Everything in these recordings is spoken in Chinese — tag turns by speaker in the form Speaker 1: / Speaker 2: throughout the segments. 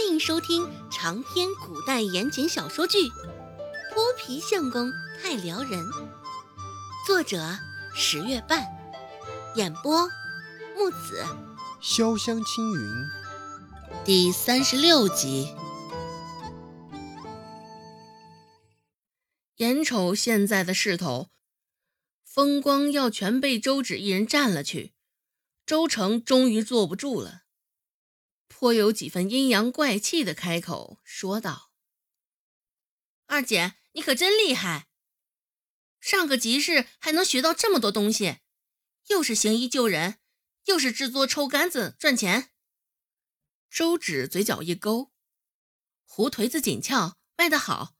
Speaker 1: 欢迎收听长篇古代言情小说剧《泼皮相公太撩人》，作者十月半，演播木子
Speaker 2: 潇湘青云，
Speaker 1: 第三十六集。
Speaker 3: 眼瞅现在的势头，风光要全被周芷一人占了去，周成终于坐不住了。颇有几分阴阳怪气的开口说道：“二姐，你可真厉害！上个集市还能学到这么多东西，又是行医救人，又是制作抽干子赚钱。”周芷嘴角一勾，胡颓子紧俏，卖得好，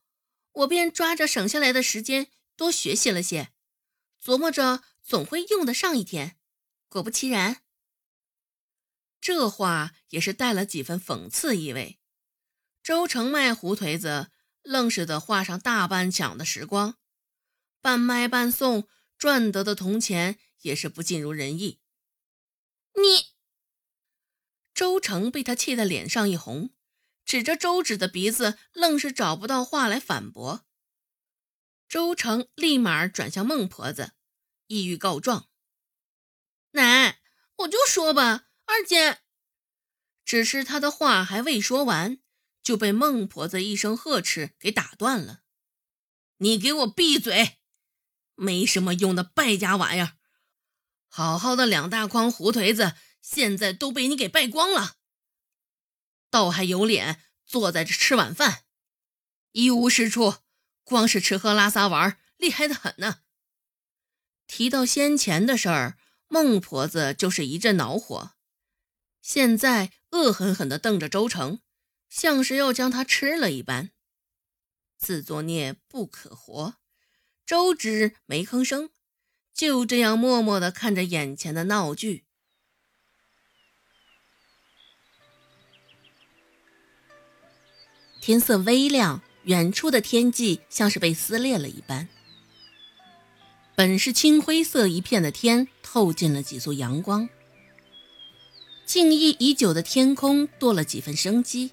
Speaker 3: 我便抓着省下来的时间多学习了些，琢磨着总会用得上一天。果不其然。这话也是带了几分讽刺意味。周成卖胡颓子，愣是得花上大半晌的时光，半卖半送，赚得的铜钱也是不尽如人意。你，周成被他气得脸上一红，指着周芷的鼻子，愣是找不到话来反驳。周成立马转向孟婆子，意欲告状：“奶，我就说吧。”二姐，只是他的话还未说完，就被孟婆子一声呵斥给打断了。你给我闭嘴！没什么用的败家玩意儿！好好的两大筐胡颓子，现在都被你给败光了，倒还有脸坐在这吃晚饭，一无是处，光是吃喝拉撒玩，厉害的很呢。提到先前的事儿，孟婆子就是一阵恼火。现在恶狠狠地瞪着周成，像是要将他吃了一般。自作孽不可活，周芷没吭声，就这样默默地看着眼前的闹剧。天色微亮，远处的天际像是被撕裂了一般。本是青灰色一片的天，透进了几束阳光。静谧已久的天空多了几分生机，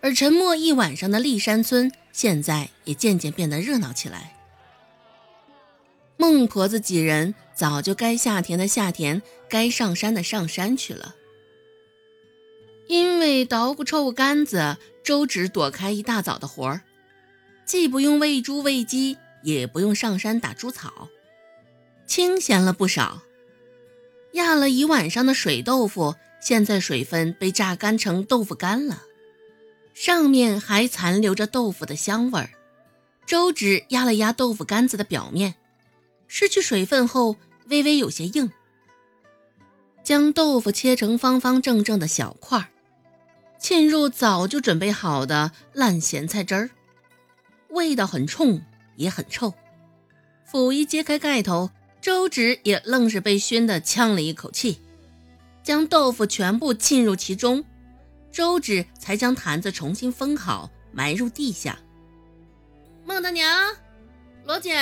Speaker 3: 而沉默一晚上的立山村现在也渐渐变得热闹起来。孟婆子几人早就该下田的下田，该上山的上山去了。因为捣鼓臭干子，周芷躲开一大早的活儿，既不用喂猪喂鸡，也不用上山打猪草，清闲了不少。压了一晚上的水豆腐，现在水分被榨干成豆腐干了，上面还残留着豆腐的香味儿。周芷压了压豆腐干子的表面，失去水分后微微有些硬。将豆腐切成方方正正的小块，浸入早就准备好的烂咸菜汁儿，味道很冲也很臭。甫一揭开盖头。周芷也愣是被熏得呛了一口气，将豆腐全部浸入其中，周芷才将坛子重新封好，埋入地下。孟大娘，罗姐，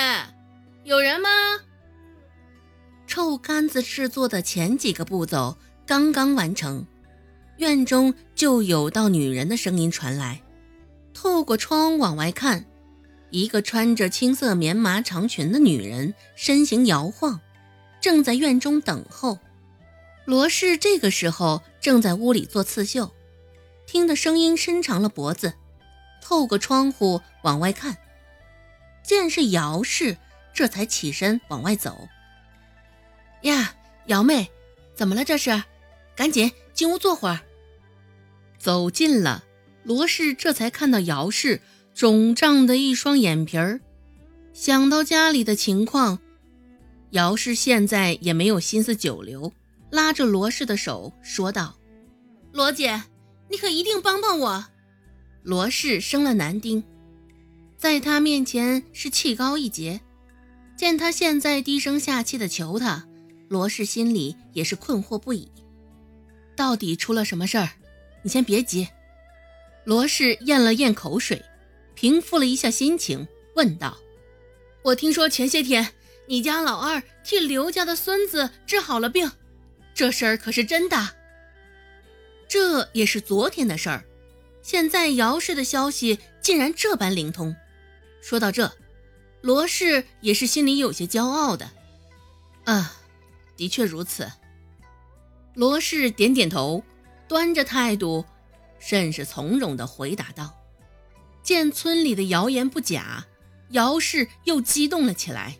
Speaker 3: 有人吗？臭干子制作的前几个步骤刚刚完成，院中就有道女人的声音传来。透过窗往外看。一个穿着青色棉麻长裙的女人身形摇晃，正在院中等候。罗氏这个时候正在屋里做刺绣，听得声音伸长了脖子，透过窗户往外看，见是姚氏，这才起身往外走。呀，姚妹，怎么了？这是？赶紧进屋坐会儿。走近了，罗氏这才看到姚氏。肿胀的一双眼皮儿，想到家里的情况，姚氏现在也没有心思久留，拉着罗氏的手说道：“罗姐，你可一定帮帮我。”罗氏生了男丁，在他面前是气高一截，见他现在低声下气的求他，罗氏心里也是困惑不已。到底出了什么事儿？你先别急。罗氏咽了咽口水。平复了一下心情，问道：“我听说前些天你家老二替刘家的孙子治好了病，这事儿可是真的？这也是昨天的事儿。现在姚氏的消息竟然这般灵通。说到这，罗氏也是心里有些骄傲的。啊，的确如此。罗氏点点头，端着态度，甚是从容地回答道：“见村里的谣言不假，姚氏又激动了起来。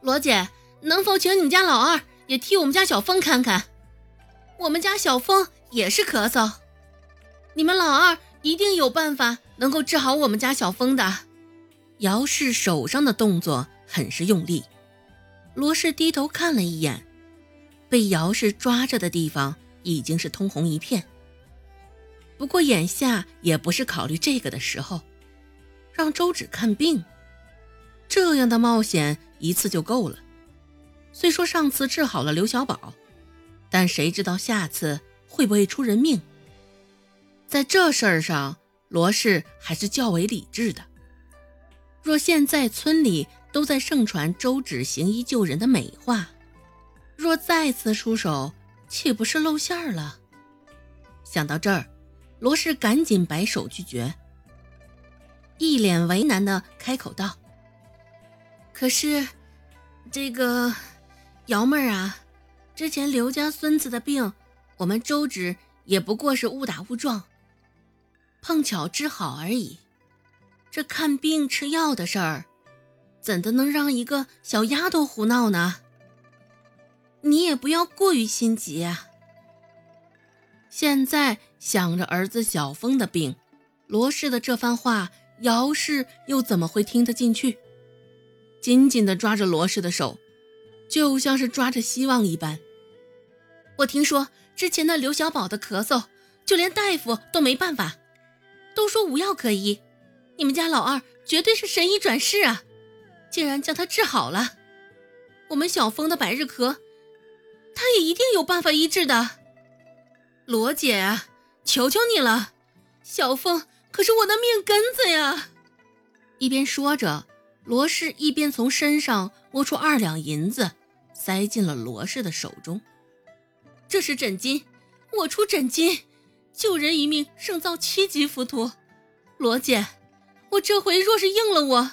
Speaker 3: 罗姐，能否请你家老二也替我们家小峰看看？我们家小峰也是咳嗽，你们老二一定有办法能够治好我们家小峰的。”姚氏手上的动作很是用力，罗氏低头看了一眼。被姚氏抓着的地方已经是通红一片。不过眼下也不是考虑这个的时候，让周芷看病，这样的冒险一次就够了。虽说上次治好了刘小宝，但谁知道下次会不会出人命？在这事儿上，罗氏还是较为理智的。若现在村里都在盛传周芷行医救人的美话，若再次出手，岂不是露馅了？想到这儿，罗氏赶紧摆手拒绝，一脸为难的开口道：“可是，这个姚妹儿啊，之前刘家孙子的病，我们周芷也不过是误打误撞，碰巧治好而已。这看病吃药的事儿，怎的能让一个小丫头胡闹呢？”你也不要过于心急啊！现在想着儿子小峰的病，罗氏的这番话，姚氏又怎么会听得进去？紧紧地抓着罗氏的手，就像是抓着希望一般。我听说之前的刘小宝的咳嗽，就连大夫都没办法，都说无药可医。你们家老二绝对是神医转世啊，竟然将他治好了。我们小峰的百日咳。他也一定有办法医治的，罗姐啊，求求你了，小凤可是我的命根子呀！一边说着，罗氏一边从身上摸出二两银子，塞进了罗氏的手中。这是诊金，我出诊金，救人一命胜造七级浮屠。罗姐，我这回若是应了我，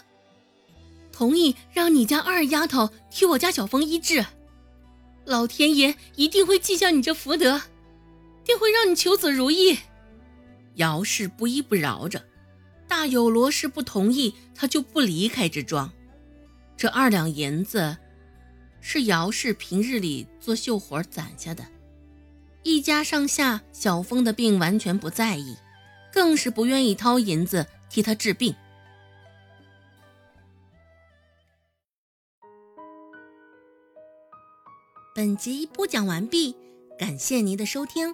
Speaker 3: 同意让你家二丫头替我家小凤医治。老天爷一定会记下你这福德，定会让你求子如意。姚氏不依不饶着，大有罗氏不同意，他就不离开这庄。这二两银子是姚氏平日里做绣活攒下的，一家上下小峰的病完全不在意，更是不愿意掏银子替他治病。
Speaker 1: 本集播讲完毕，感谢您的收听。